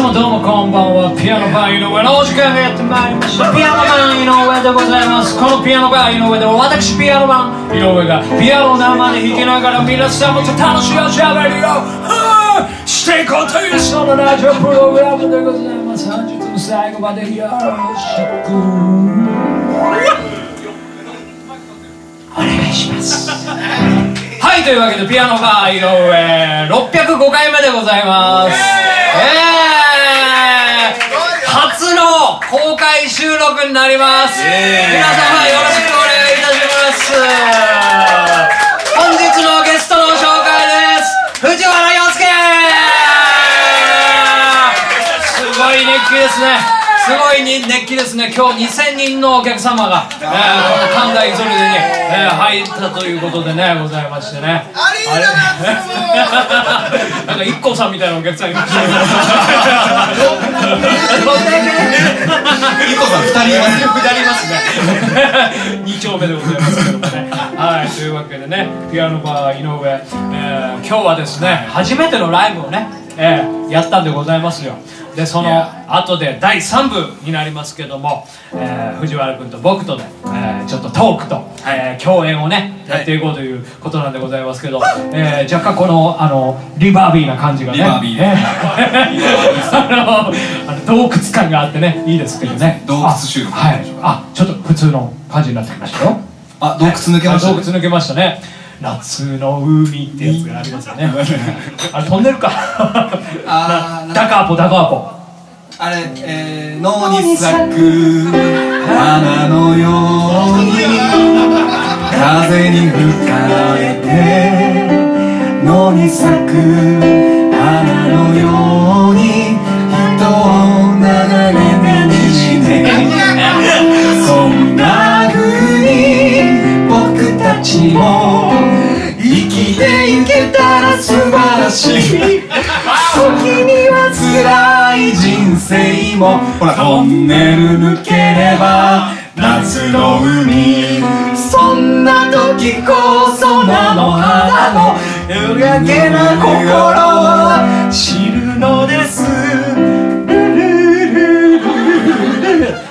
様どうもこんばんは。ピアノバー井上のお時間がやってまいりました。ピアノバー井上でございます。このピアノバー井上では私ピアノバー井上がピアノを生で弾きながら皆様と楽しいおしゃべりをしていこうというそのラジオプログラムでございます。本日も最後までよろしく。お願いします。はいというわけでピアノバー井上605回目でございます。えー、初の公開収録になります。皆様よろしくお願いいたします。本日のゲストの紹介です。藤原洋介。すごい熱気ですね。すごいに熱気ですね。今日2000人のお客様が、えー、神田イソリデに、えー、入ったということでねございましてねなんか IKKO さんみたいなお客さんいましたイコさん二人いますよ。二 人いますね二丁目でございます。けどもねはいというわけでね。ピアノバー井上、えー、今日はですね初めてのライブをね、えー、やったんでございますよでその後で第3部になりますけども、えー、藤原君と僕とで、えー、ちょっとトークと、えー、共演をねやっていこうということなんでございますけど、えー、若干このあのリバービーな感じがねリバービー。えー あのあの洞窟感があってねいいですけどね。洞窟収録あはい。あちょっと普通の感じになってきましたよ。あ洞窟抜けましたね。あ洞窟抜けましたね夏の海ってやつがありますよね。あれ飛んでるか。あーダカーポダカーポ。あれえー脳に咲く花のように風に吹かれて脳に咲く花のように人を流れにしてそんな風に僕たちもたら素晴らしい時には辛い人生もほらトンネル抜ければ夏の海そんな時こそ菜の花のやけな心を知るのです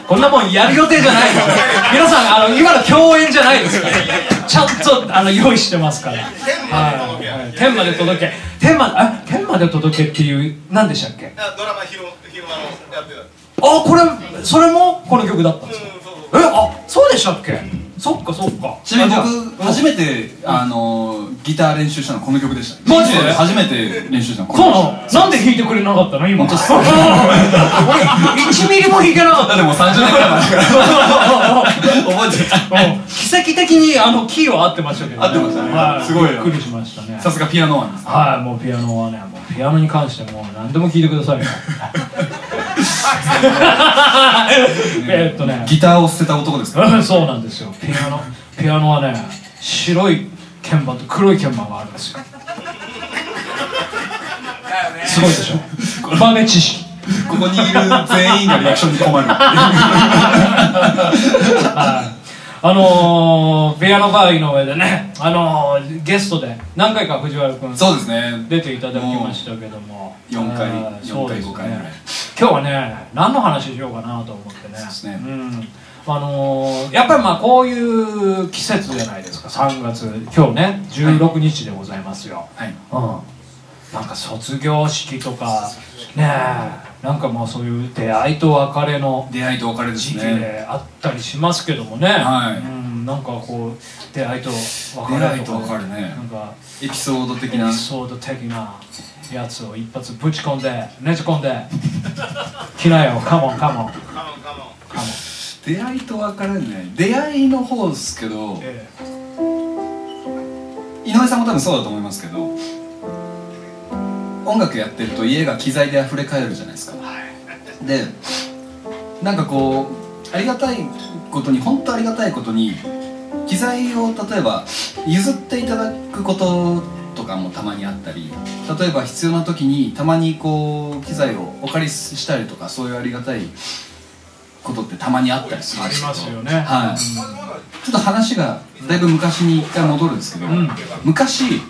こんなもんやる予定じゃないですよ皆さんあの今の共演じゃないですからちゃんとあの用意してますから。天まで届け。天まあ天まで届けっていう何でしたっけ？ドラマ昼昼間のやってたあこれそれもこの曲だったんですか？え？あそうでしたっけ？そっかそっか。ちなみに僕初めてあのギター練習したのこの曲でした。マジで？初めて練習したのこそうのなの？なんで弾いてくれなかったの今？俺1ミリも弾けなかった。でも30年くらい前だから。覚えてたうん。奇跡的にあのキーは合ってましたけど、合ってましたね。はい、すごいよびっくりしましたね。さすがピアノマンですはいもうピアノはねもうピアノに関してもう何でも聞いてくださいよ えっとね。ギターを捨てた男ですか？うんそうなんですよ。ピアノ。ピアノはね白い鍵盤と黒い鍵盤があるんですよすごいでしょ。豆知識。ここにいる全員がリアクションに困る。はい。あのー、ピアノバー井上でね、あのー、ゲストで何回か藤原君そうですね。出ていただきましたけども。4回あー4そうです回5回ぐらい。ね今日はね何の話しようかなと思ってね。そうですね。ん。あのー、やっぱりまあこういう季節じゃないですか。3月今日ね16日でございますよ、はい。うん。なんか卒業式とかねえなんかもうそういう出会いと別れの出会いと別れです時期ねであったりしますけどもね、はい。うん、なんかこう出会いと別れとか出会いと別れね。なんかエピソード的エなピソード的なやつを一発ぶち込んでねじ込んで来なよカモンカモンカモンカモンカモン出会いと別れね。出会いの方ですけどえ井上さんも多分そうだと思いますけど音楽やってると家が機材で溢れ返るじゃないですか。でなんかこうありがたいことに本当ありがたいことに機材を例えば譲っていただくこととかもたまにあったり例えば必要な時にたまにこう機材をお借りしたりとかそういうありがたいことってたまにあったりするんありですけど。ますよね。はい。ちょっと話がだいぶ昔に一回戻るんですけど、うん。昔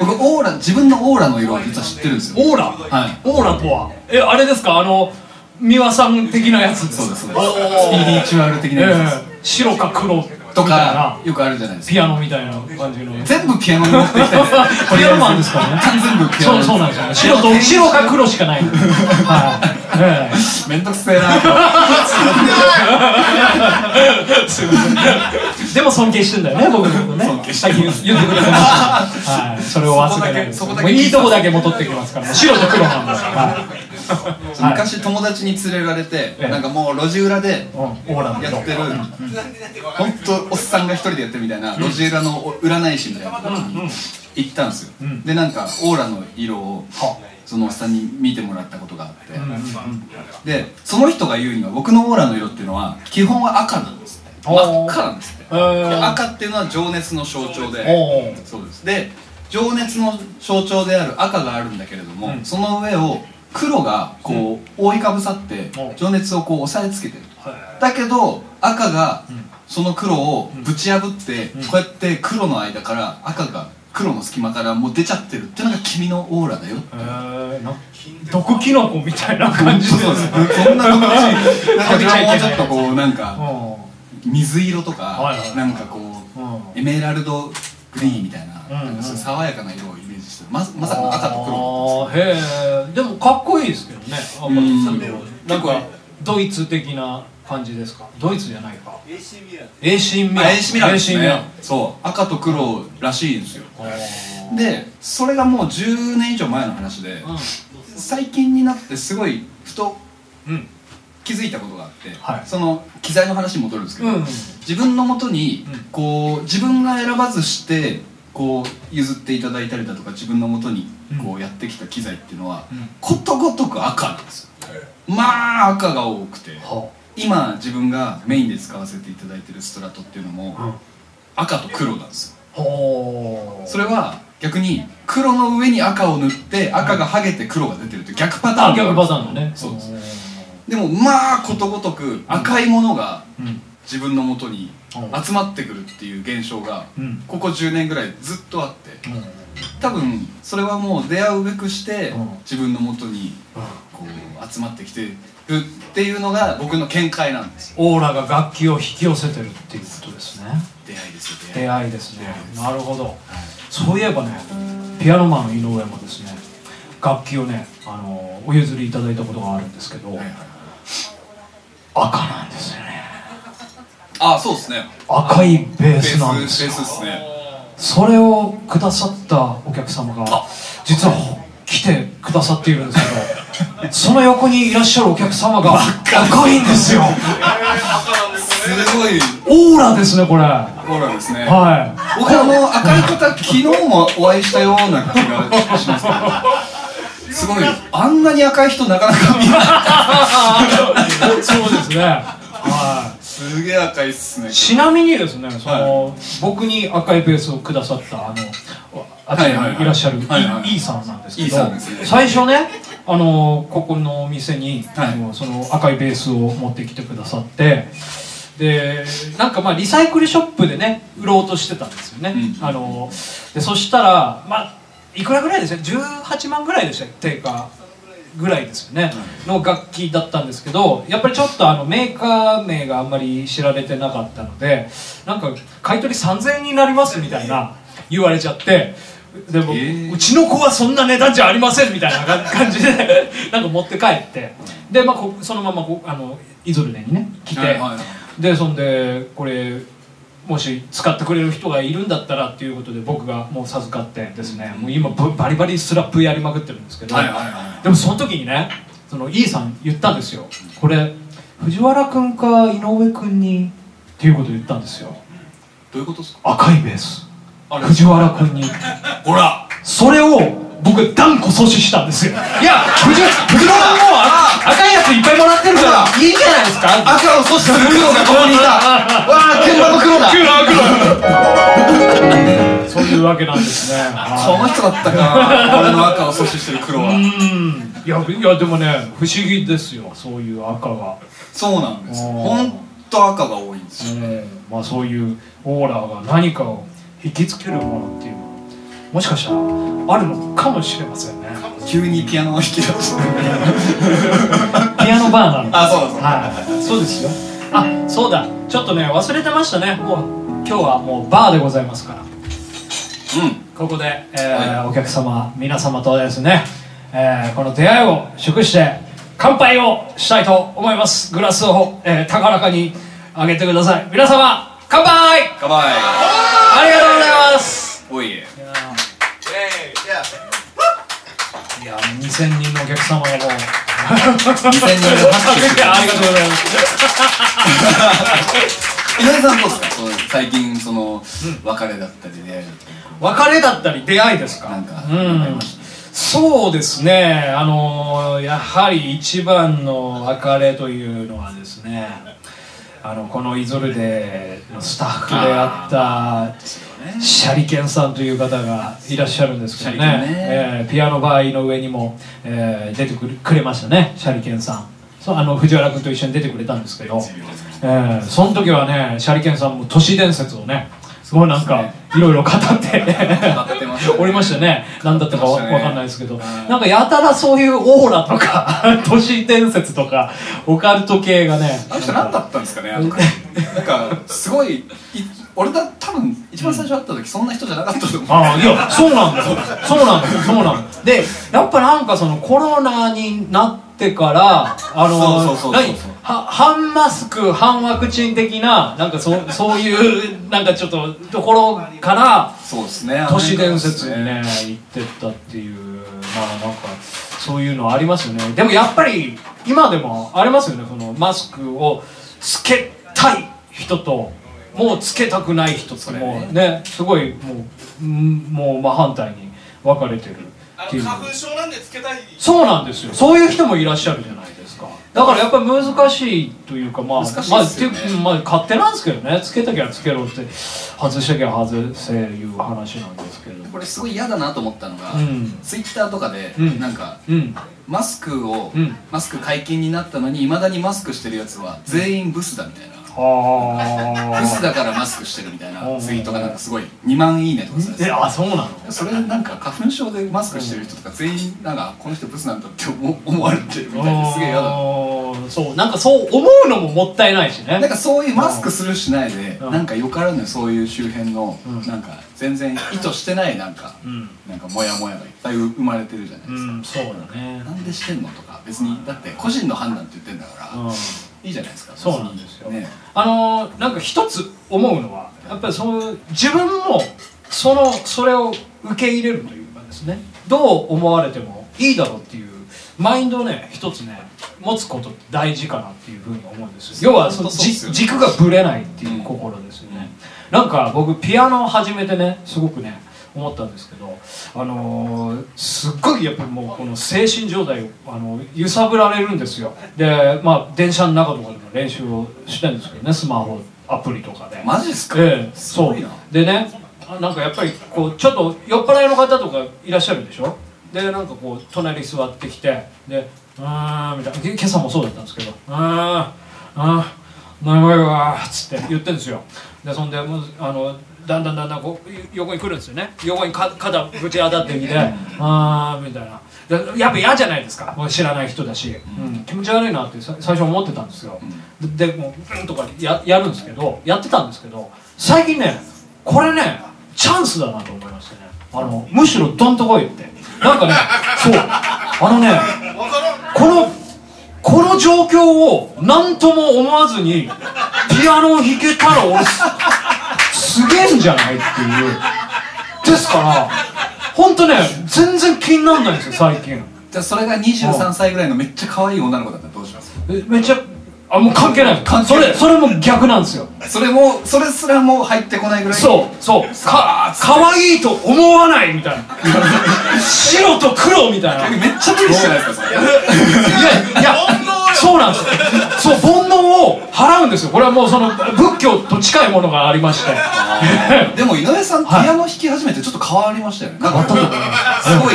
僕オーラ自分のオーラの色は実は知ってるんですよ。オーラ？はい。オーラとは？えあれですか？あの美輪さん的なやつですそうですそうです。スピリチュアル的なやつです。ええ。白か黒みとかよくあるじゃないですか。ピアノみたいな感じの。全部ピアノに持ってきた ピアノマンですからね全部ピアノそうそうなんですよ。ね白と白か黒しかない。はい、ええ。めんどくせえな。でも尊敬してんだよね僕のことね。尊敬して言ってくれてましたはい。それを忘れないいいとこだけ戻ってきますから。白と黒なんだから。はい 昔友達に連れられてええ。なんかもう路地裏でやってる本当おっさんが一人でやってるみたいな路地裏の占い師みたいな。行ったんですよ。ん。でなんかオーラの色をは。そのおっさんに見てもらったことがあって。でその人が言うには僕のオーラの色っていうのは基本は赤なんですって。真っ赤なんですって。赤っていうのは情熱の象徴で。そうです。で情熱の象徴である赤があるんだけれども、うん。その上を黒がこう、覆いかぶさってお情熱をこう押さえつけてる。はだけど赤がん。その黒をぶち破って、うん。こうやって黒の間から赤が黒の隙間からもう出ちゃってる。っていうのが君のオーラだよえー、な毒キノコみたいな感じでそうです。そんな友達なんかじゃあもうちょっとこうなんかう水色とか、なんかこう、エメラルドグリーンみたいな,、うん。なんかそういう爽やかな色をままさかの赤と黒あーへえでもかっこいいですけどね。赤と黒うんなんかドイツ的な感じですか？ドイツじゃないか。AC ミラン。AC ミラン。あ AC ミランです AC ミラン。ねそう。赤と黒らしいんですよ。でそれがもう10年以上前の話で、最近になってすごいふとうん。うん気づいたことがあって、はい。その機材の話に戻るんですけど、うん自分のもとにうん。こう自分が選ばずしてこう譲っていただいたりだとか自分のもとにこうやってきた機材っていうのは、うん。ことごとく赤なんですよ。まあ赤が多くては今自分がメインで使わせていただいてるストラトっていうのも赤と黒なんですよ。それは逆に黒の上に赤を塗って赤が剥げて黒が出てるって逆パターン。あ逆パターンだね。そうです。でもまあことごとく赤いものがうん。自分のもとにうん集まってくるっていう現象がうん。ここ10年ぐらいずっとあって。うん。多分それはもう出会うべくしてうん。自分のもとにこう集まってきてるっていうのが僕の見解なんですオーラが楽器を引き寄せてるっていうことですね。出会いですよ出会いですね。なるほど。そういえばねピアノマンの井上もですね楽器をねあのお譲りいただいたことがあるんですけど、はいはい赤なんですよねあそうですね。赤いベーベースなんですよスですね。それをくださったお客様が実は来てくださっているんですけどその横にいらっしゃるお客様が赤いんですよ。すごい。オーラですねこれ。はオーラですね。い。僕あの赤い方昨日もお会いしたような気がしますけど。すごいあんなに赤い人なかなか見ない。そうですね。はいすげえ赤いっすね。ちなみにですねその、僕に赤いベースをくださったあのあちらにいらっしゃるイはいはい。はいーさんなんですけ E どね。最初ねあのここのお店に、はい。その赤いベースを持ってきてくださってでなんかまあリサイクルショップでね売ろうとしてたんですよね、うん。あのでそしたらまあいくらぐらいですね？18万ぐらいでした定価ぐらいですよね、の楽器だったんですけどやっぱりちょっとあのメーカー名があんまり知られてなかったのでなんか買い取り3000円になりますみたいな言われちゃってでも、えーうちの子はそんな値段じゃありませんみたいな 感じでなんか持って帰ってで、まあ、こそのままこあのイゾルネにね来て、はいはい。でそんでこれもし使ってくれる人がいるんだったらっていうことで僕がもう授かってですねもう今ぶバリバリスラップやりまくってるんですけど、でもその時にねその E さん言ったんですよ。これ藤原君か井上君にっていうことを言ったんですよ。どういうことですか？赤いベース。藤原君に。ほら。それを僕断固阻止したんですよ。いや藤藤原君もあ赤いやついっぱいもらってるからいいじゃないですか。赤を阻止する黒がここにいた。わあ鍵盤の黒だ。そういうわけなんですね。この人だったか俺の赤を阻止してる黒は。うん。いやいやでもね不思議ですよそういう赤が、そうなんです。あーほんと赤が多いんですよ。うん。まあそういうオーラが何かを引きつけるものっていうもしかしたらあるのかもしれませんね。急にピアノを弾き出して ピアノバーなの。あそうだそうだ。はい。そうですよ。あそうだ。ちょっとね忘れてましたね。もう今日はもうバーでございますから。うん。ここで、えーお客様皆様とですね、えーこの出会いを祝して乾杯をしたいと思います。グラスを、えー高らかに上げてください。皆様乾杯！乾杯や2000人のお客様がもう。2000人の拍手。ありがとうございます。井上さんどうですか？そう最近その別れだったり出会いだったり。別れだったり出会いですか？なんかうん。そうですね。あのやはり一番の別れというのはですねあのこのイゾルデのスタッフであったシャリケンさんという方がいらっしゃるんですけどね。ね。えーピアノバーの上にも、えー出てくれくれましたねシャリケンさん。そうあの藤原君と一緒に出てくれたんですけど、えーその時はねシャリケンさんも都市伝説をねもうなんかいろいろ語って。ね。おりましたね。何だったかわかんないですけど。なんかやたらそういうオーラとか 都市伝説とかオカルト系がねあの人何だったんですかねなんかすごいい俺だ多分一番最初会った時そんな人じゃなかったと思う。ああいやそうなんだよ。そうなんだよ。そうなんだよ。でやっぱなんかそのコロナになってからあのは半マスク半ワクチン的ななんかそそういうなんかちょっとところからそうですね。都市伝説にね行ってったっていうまあなんかそういうのありますよね。でもやっぱり今でもありますよね。そのマスクをつけたい人ともうつけたくない人ともうね。すごいもううんもう真反対に分かれてるっていう。あの花粉症なんでつけたい。そうなんですよ。そういう人もいらっしゃるじゃないですか。だからやっぱり難しいというかまあ難しいまあっていうまあ勝手なんですけどね。つけたきゃつけろって外したきゃ外せいう話なんですけど。これすごい嫌だなと思ったのが、うん。ツイッターとかで、うん。なんかうん。マスクを、うん。マスク解禁になったのにいまだにマスクしてるやつは全員ブスだみたいな、はブスだからマスクしてるみたいなうんツイートがなんかすごい2万いいねとかさ。れてえあそうなの？それなんか花粉症でマスクしてる人とか全員なんかこの人ブスなんだって思思われてるみたいですげえ嫌だそう。なんかそう思うのももったいないしね。なんかそういうマスクするしないでうん。なんかよからぬそういう周辺のうん。なんか全然意図してないなんかうん。なんかモヤモヤがいっぱい生まれてるじゃないですか。うんそうだね。なんでしてんのとか別にだって個人の判断って言ってんだからうんいいじゃないですか。そうなんですよ。ね。あのーなんか一つ思うのはやっぱりその自分もそのそれを受け入れるというかですね。どう思われてもいいだろうっていうマインドをね一つね持つこと大事かなっていうふうに思うんですよ。要はそのね。じ軸がぶれないっていう心ですよね、なんか僕ピアノを始めてねすごくね思ったんですけどあのーすっごいやっぱりもうこの精神状態をあの揺さぶられるんですよ。でまあ電車の中とかでも練習をしてるんですけどねスマホアプリとかで。マジっすか？ええそう。でねあなんかやっぱりこうちょっと酔っ払いの方とかいらっしゃるでしょ？でなんかこう隣に座ってきてで「うーん」みたいな。け今朝もそうだったんですけど「うーんあー眠いわ」っつって言ってるんですよ。でそんであのだんだんだんだんこう横に来るんですよね。横にか肩ぶち当たってきて「あー」みたいな。でやっぱ嫌じゃないですか。知らない人だし、うん、気持ち悪いなってさ最初思ってたんですよ、ででもううんとかややるんですけどやってたんですけど最近ねこれねチャンスだなと思いましてね。あのむしろどんとこいって。なんかね そう。あのねこのこの状況を何とも思わずにピアノを弾けたら俺すすげえんじゃないっていう。ですから本当ね全然気にならないんですよ最近。じゃあそれが23歳ぐらいのめっちゃ可愛い女の子だったらどうします？えめっちゃあもう関係ない。関係ない。それそれも逆なんですよ。それもそれすらもう入ってこないぐらい？そうそう。か可愛いと思わないみたいな。白と黒みたいな。いめっちゃ無理してないですか？それ。やいや煩悩よそうなんですよ。そう煩悩を払うんですよ。これはもうその仏教と近いものがありまして。でも井上さん、はい、ピアノ弾き始めてちょっと変わりましたよね。なんかす。ごい、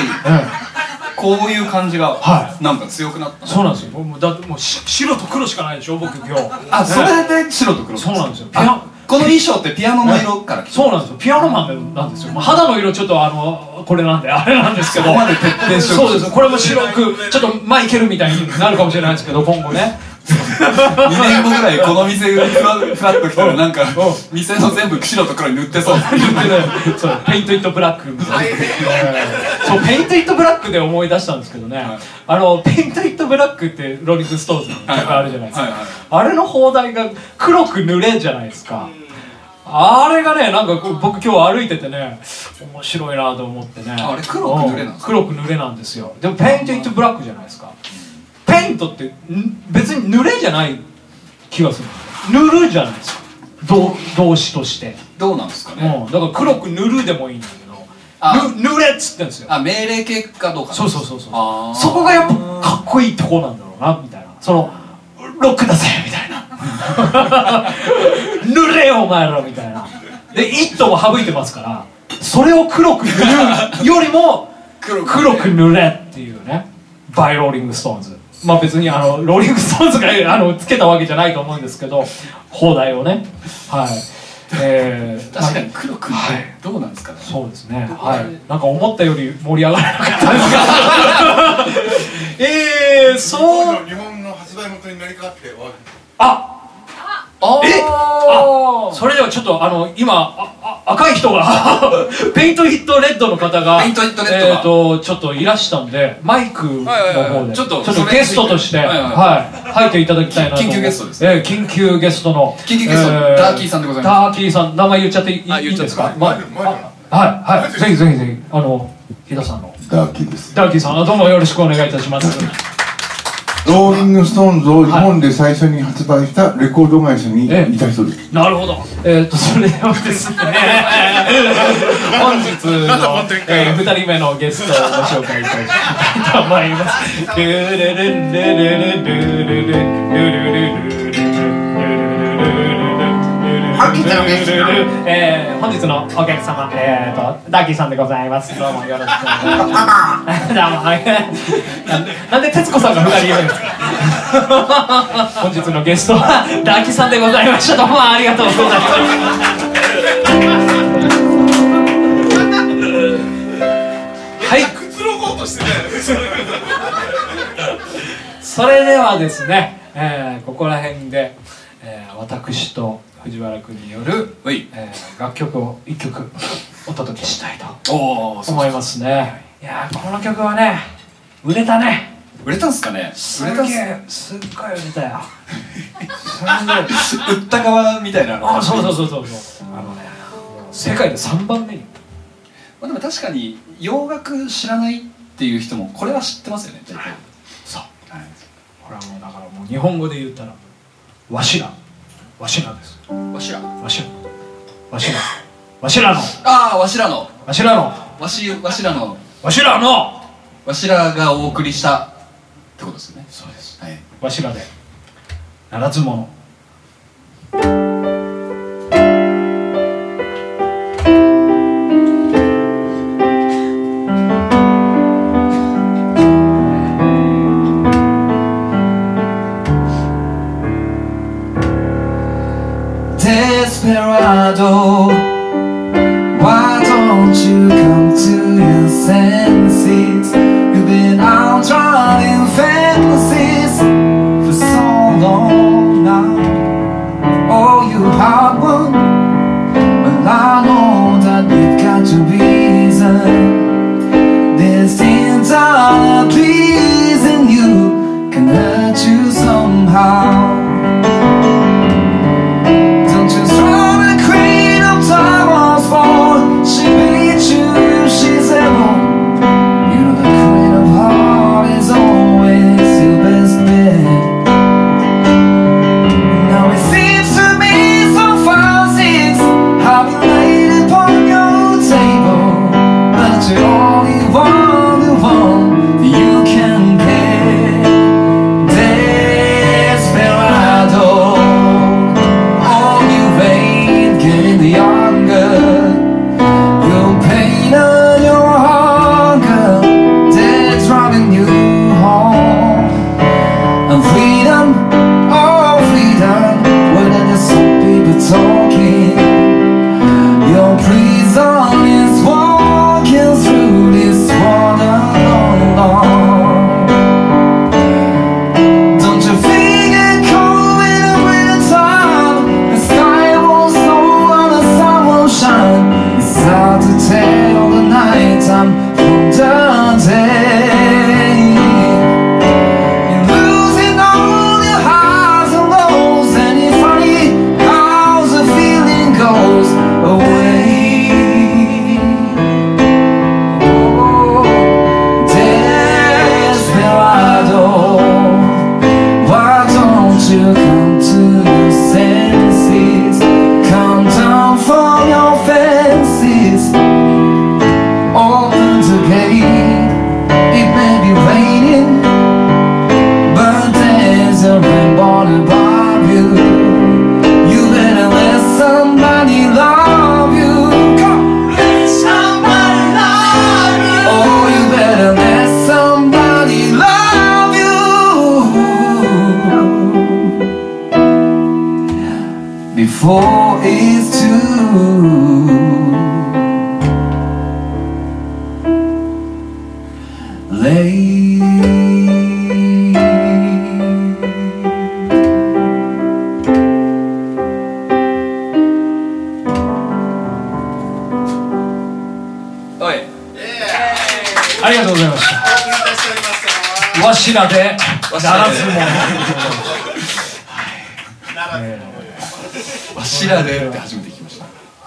こういう感じが、はい、なんか強くなった、そうなんですよ。もうだもう白と黒しかないでしょ僕今日。あ、それで白と黒。そうなんですよ。この衣装ってピアノの色からそうなんですよ。ピアノマンなんですよ、肌の色ちょっとあのこれなんであれなんですけどそうです。これも白くちょっとマイケルみたいになるかもしれないですけど今後ね。2年後ぐらいこの店フラッと来たらなんか店の全部白と黒に塗ってそう。そう。 Paint It Blackみたいな。そう Paint It Black で思い出したんですけどね、はい、あの Paint It Black ってローリング・ストーンズの曲あるじゃないですか、あれの邦題が黒く塗れじゃないですか、あれがね、なんか僕今日歩いててね、面白いなと思ってね。あれ黒く濡れなんですか、黒く塗れなんですよ。でも Paint It Black じゃないですか。 Paint って別に濡れじゃない気がする。塗るじゃないですか。動詞として。どうなんですかね、うん、だから黒く塗るでもいいんだけど塗れっつってんですよ。あ命令結果どうか。そうそうそうそう。そこがやっぱかっこいいとこなんだろうなみたいな。そのロックだぜみたいな。塗れよお前らみたいな。で「イット!」省いてますからそれを黒く塗るよりも黒く塗れっていうね。 by ローリング・ストーンズ。まあ別にあのローリング・ストーンズがあのつけたわけじゃないと思うんですけど邦題をね。はい。えー、確かに黒くどうなんですかね、はい、そうですね。はい。なんか思ったより盛り上がらなかったですが。え えー、そう。日本の発売元になりかってはあああそれではちょっとあの今ああ赤い人が Paint It Red の方が Paint It Red が。えー、とちょっといらしたんでマイクの方でちょっとゲストとして、はいはいはい、入ってい。ただきたい。なと緊急ゲストですね、えー、緊急ゲストの緊急ゲスト、えー、ダーキーさんでございます。ダーキーさん名前言っちゃっていいですか、まあ、はい。はい。ぜひぜひぜひあの日田さんの。ダーキーです。ダーキーさんどうもよろしくお願いいたします。ローリング・ストーンズを日本で最初に発売したレコード会社にいた人です、なるほど。えー、っとそれをですね本日の、えー、2人目のゲストをご紹介いたしたいと思います。ルルルルルルルルルルルルえー、本日のお客様、えーと、とダッーさんでございます。どうもよろしくお願いします。なんで徹子さんが二人いるんですか？本日のゲストはダッーさんでございました。どうもありがとうございました。はい。くつろごうとしてそれではですね、えー、ここら辺で、えー、私と。藤原君による、はい。えー楽曲を一曲お届けしたいと思いますね。いやーこの曲はね売れたね。売れたんすかね？す売れたんすげえすっごい売れたよ。売った側みたいなあそうそうそうそうそう。あのね世界で3番目に。まあ、でも確かに洋楽知らないっていう人もこれは知ってますよね大体そう。はい。これはもうだからもう日本語で言ったらわしらわしらです。わしら？わしら。わしら。わしらの。ああわしらの。わしらの。わしわしらの。わしらの。わしらがお送りしたってことですよね。そうです。はい。わしらで。ならず者 Why don't you come to your senses? You've been out running fantasies For so long now. Oh, you hard one but I know that you've got your reason. There's things are pleasing you Can hurt you somehow. したわしらで。ならずもわしらでって初めて聞きました。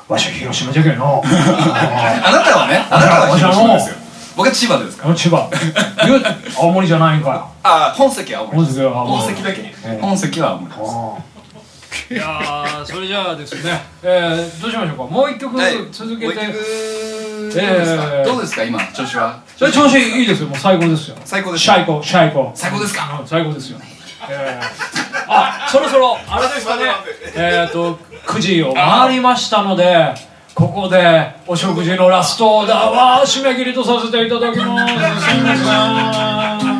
わしは広島じゃけんの。あなたはねあなたは広島ですよ。僕は千葉ですから。千葉。青森じゃないんかよ。あ本籍は本籍は青森。本籍だけ。本籍は青森ですいやーそれじゃあですね、えー、どうしましょうか？もう一曲はい。続けて、もう一曲どうですか、えーどうですか？今調子は？それ調子いいですよ。もう最高ですよ。最高ですシャイコシャイコ最高ですか？うん最高ですよ、えー、あそろそろあれですかね。えっ、ー、と9時を回りましたのでここでお食事のラストオーダーは締め切りとさせていただきます。すみません。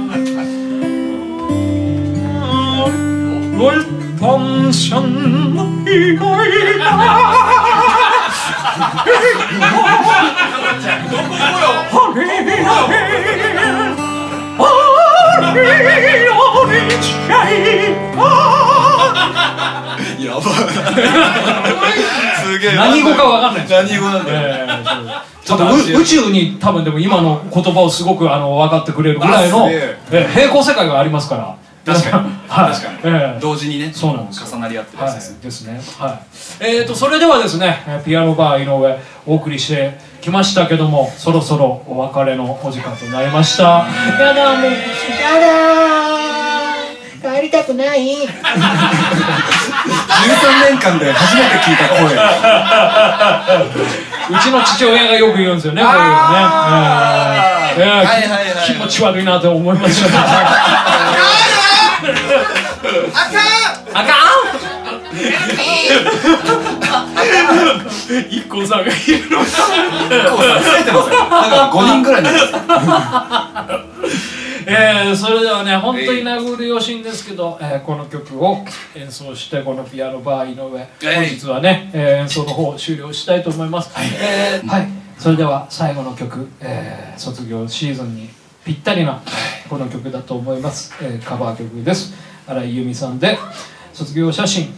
ロイパンシャンの意外やばすげえ何語かわかんない。何語なんだよえーちょっとう宇宙に多分でも今の言葉をすごくあの分かってくれるぐらいの、え。ー平行世界がありますから確かに。はい。確かに、えー同時にねそうなんですよ。重なり合ってるはいやつです、ですね。はい。えー、とそれではですねえーピアノバー井上お送りしてきましたけどもそろそろお別れのお時間となりました。やだもうやだー。帰りたくない。13年間で初めて聞いた声。うちの父親がよく言うんですよねこういうのね。あー。えー。えー。はいはいはい気持ち悪いなと思いましたあかん一個さんがいるの結構さ増えてますよなんか5人ぐらいになってますえー、それではね本当に殴るよしいんですけど、えーこの曲を演奏してこのピアノバー井上本日はね、えー演奏の方を終了したいと思いますえーはい、それでは最後の曲、えー卒業シーズンにぴったりなこの曲だと思います、えーカバー曲です。新井由美さんで「卒業写真」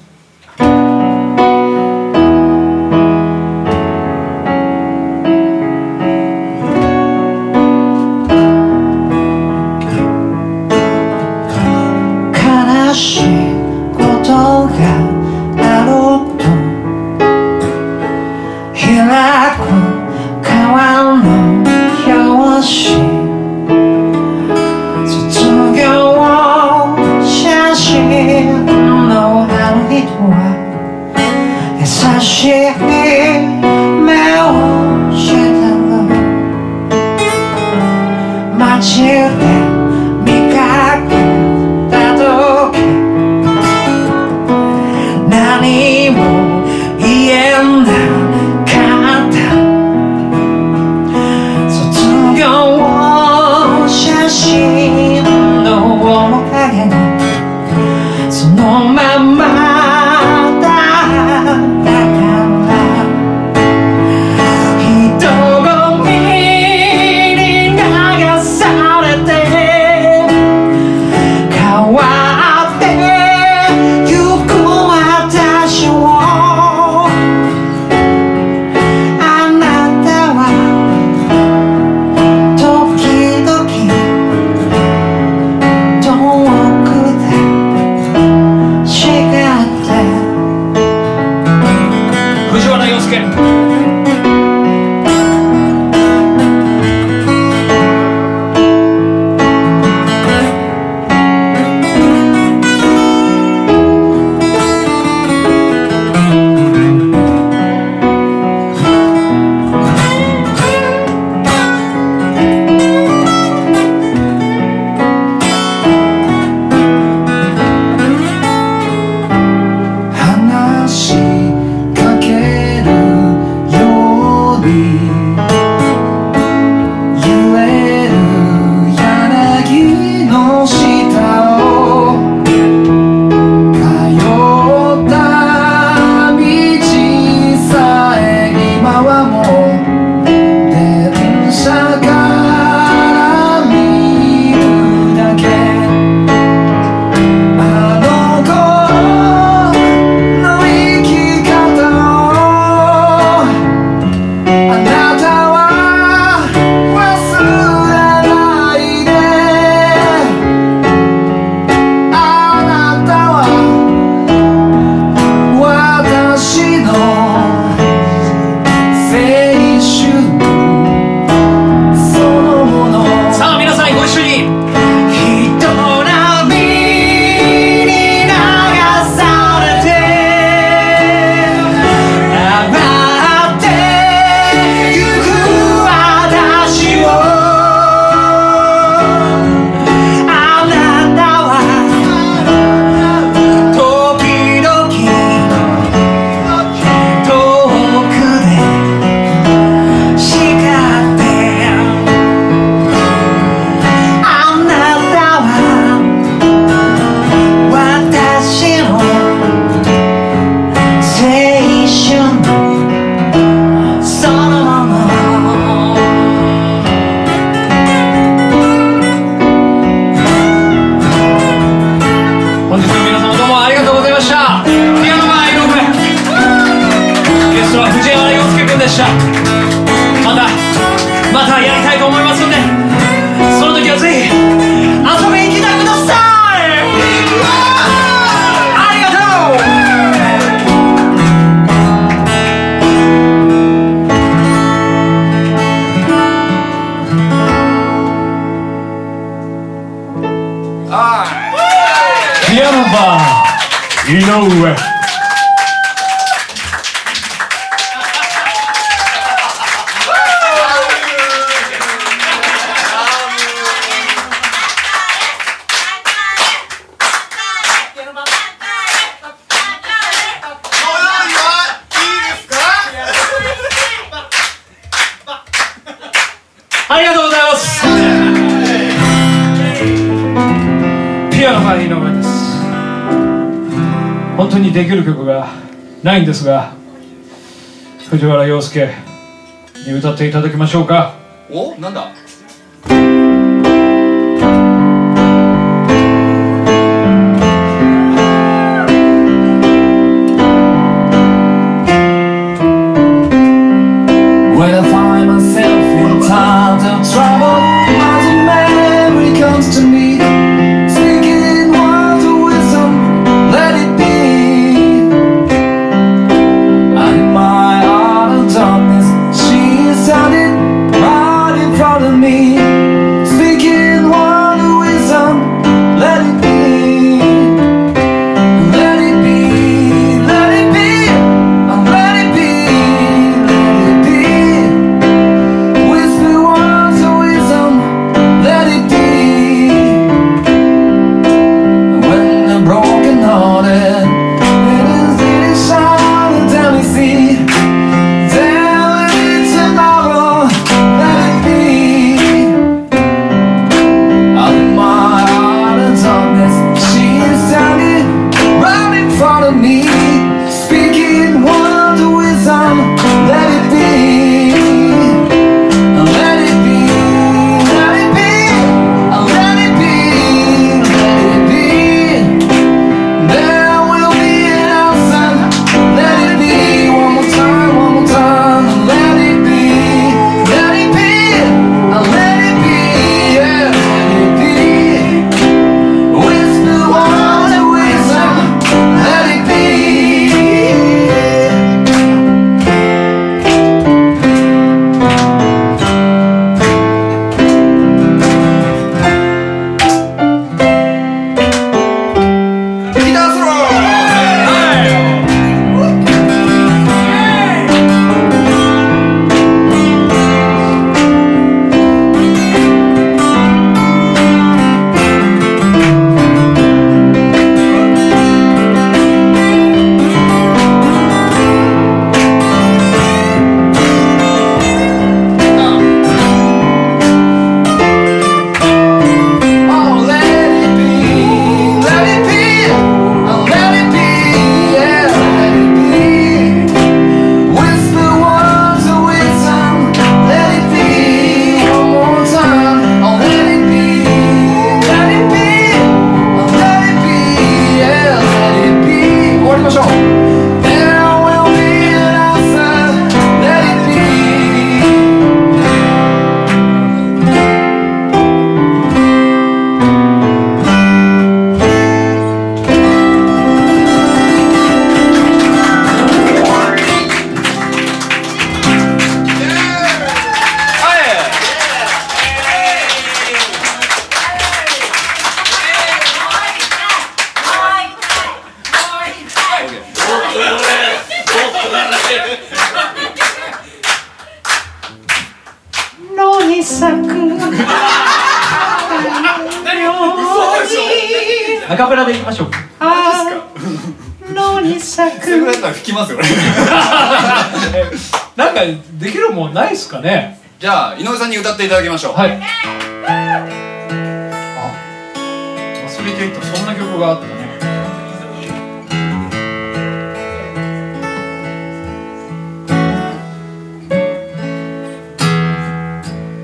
Abba. You know, できる曲がないんですが藤原洋介に歌っていただきましょうか。お？なんだ？っていただきましょう。はい。あ忘れていたそんな曲があったね。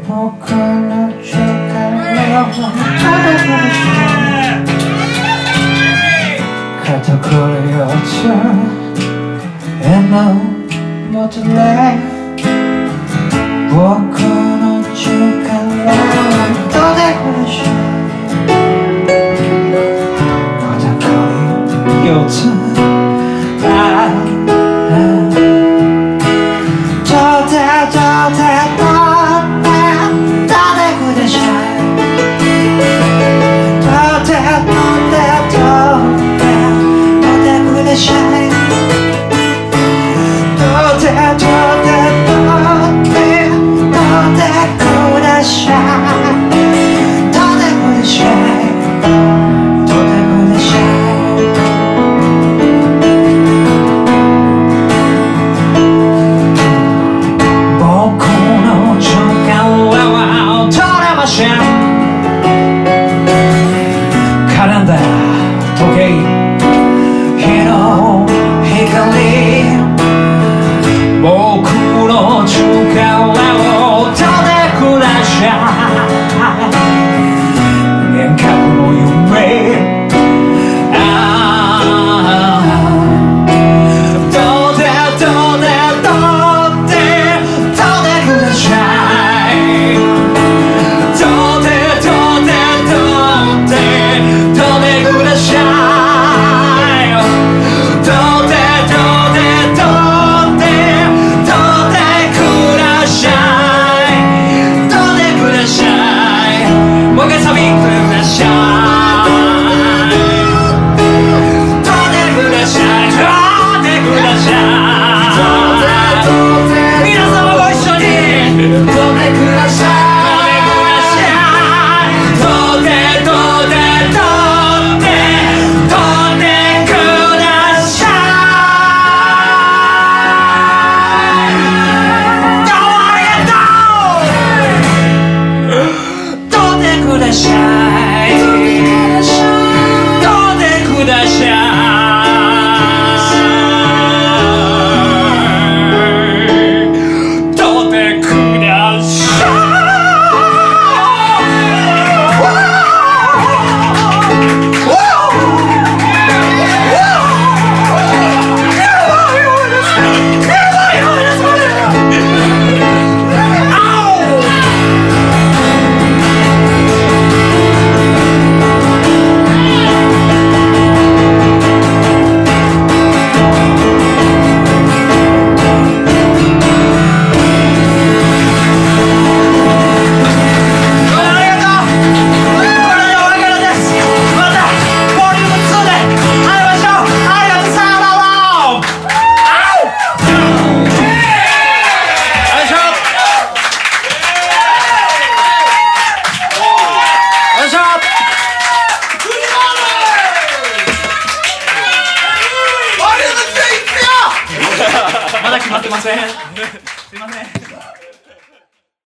僕の肩こり落ちる絵のもとで僕爱过了，